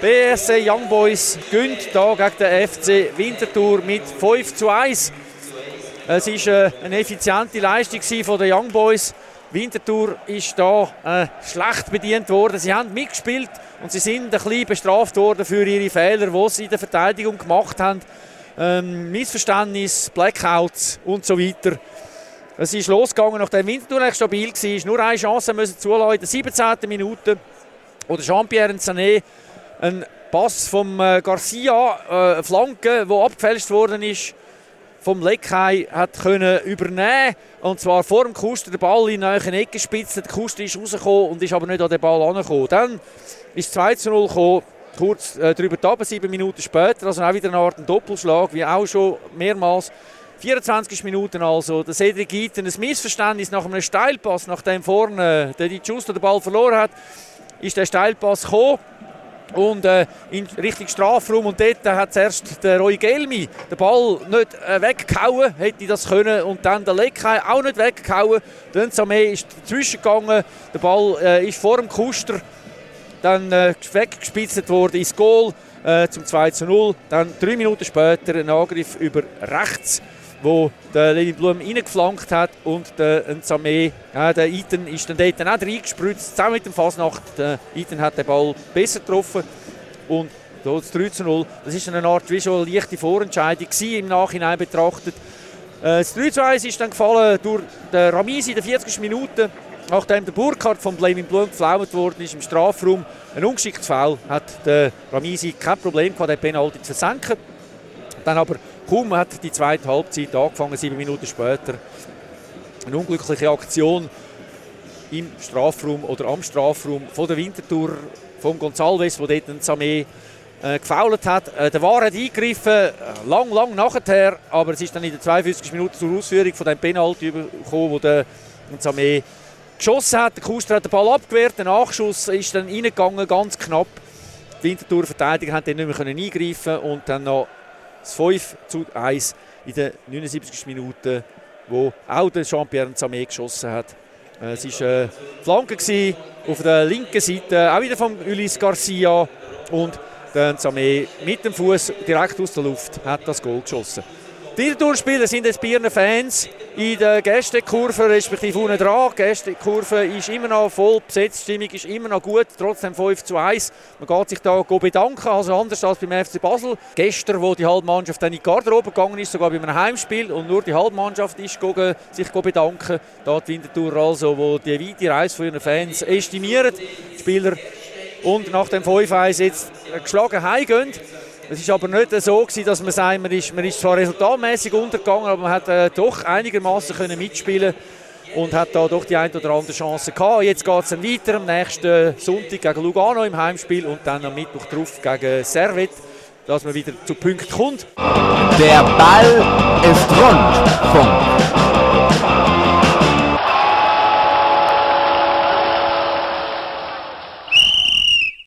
BSC Young Boys gönnt hier gegen den FC Winterthur mit 5 zu 1. Es war äh, eine effiziente Leistung den Young Boys. Winterthur ist da äh, schlecht bedient worden. Sie haben mitgespielt und sie sind ein bisschen bestraft worden für ihre Fehler, die sie in der Verteidigung gemacht haben. Ähm, Missverständnis, Blackouts und so weiter. Es ist losgegangen, nachdem Winterthur echt stabil war. Nur eine Chance müssen zulassen in der 17. Minute. Oder Jean-Pierre Sané, ein Pass vom äh, Garcia, äh, Flanke, wo abgefälscht worden ist vom Leckheim hat können übernehmen und zwar vor dem Kuster den Ball in eine Ecke gespitzt. Der Kuster ist rausgekommen und ist aber nicht an den Ball angekommen. Dann ist 2 zu 0 gekommen, kurz äh, drüber runter, sieben Minuten später. Also auch wieder eine Art Doppelschlag, wie auch schon mehrmals. 24 Minuten also. Der Cedric Eaton, ein Missverständnis nach einem Steilpass, nachdem vorne der Di Giusto den Ball verloren hat, ist der Steilpass gekommen und äh, in Richtung Strafraum und dort hat zuerst der Roy Gelmi den Ball nicht äh, weggehauen, hätte das können und dann der Leckheim auch nicht weggehauen. Dann Samé ist dazwischen gegangen, der Ball äh, ist vor dem Kuster dann äh, weggespitzt worden ins Goal äh, zum 2 zu 0. Dann drei Minuten später ein Angriff über rechts wo der Levi Blum reingeflankt hat und der Nsame, ja, der Iten ist dann dort auch reingespritzt, zusammen mit dem Fasnacht. Der Iten hat den Ball besser getroffen und das 3 zu 0, das ist eine Art wie schon eine leichte Vorentscheidung im Nachhinein betrachtet. Äh, das 3 zu 1 ist dann gefallen durch den Ramisi in der 40. Minute, nachdem der Burkhardt vom Blaming Blum geflaumt worden ist im Strafraum. Ein ungeschicktes Foul hat der Ramisi kein Problem gehabt, den Penalty zu versenken. Dann aber Kaum hat die zweite Halbzeit angefangen, sieben Minuten später. Eine unglückliche Aktion im Strafraum oder am Strafraum von der Wintertour von González, wo dort ein Samé äh, gefault hat. Äh, der War hat eingegriffen, äh, lang, lang nachher, aber es ist dann in der 52 Minuten zur Ausführung von dem Penalty gekommen, wo der Samé geschossen hat. Der Kuster hat den Ball abgewehrt, der Nachschuss ist dann reingegangen, ganz knapp. Die Winterthur-Verteidiger dann nicht mehr eingreifen und dann noch das 5 zu 1 in der 79. Minute, wo auch der Jean-Pierre Samé geschossen hat. Äh, es war eine Flanke auf der linken Seite, auch wieder von Ulis Garcia. Und der Samé mit dem Fuß direkt aus der Luft hat das Goal geschossen. Die Durchspieler sind jetzt ihren Fans in der Gästekurve, respektive unten dran. Die Gästekurve ist immer noch voll besetzt, die Stimmung ist immer noch gut, trotzdem 5 zu 1. Man geht sich da bedanken, also anders als beim FC Basel. Gestern, wo die Halbmannschaft dann in die Garderobe gegangen ist, sogar bei einem Heimspiel und nur die Halbmannschaft ist gegangen, sich bedanken. Da die Wintertour also, wo die weite Reise von ihren Fans estimieren. Die Spieler und nach dem 5-1 jetzt geschlagen heimgehen. Es war aber nicht so, gewesen, dass man sagt, man ist, man ist zwar resultatmäßig untergegangen, aber man hat äh, doch einigermaßen mitspielen und hat da doch die ein oder andere Chance gehabt. Jetzt geht es weiter am nächsten Sonntag gegen Lugano im Heimspiel und dann am Mittwoch drauf gegen Servet, dass man wieder zu Punkten kommt. Der Ball ist rund. Punkt.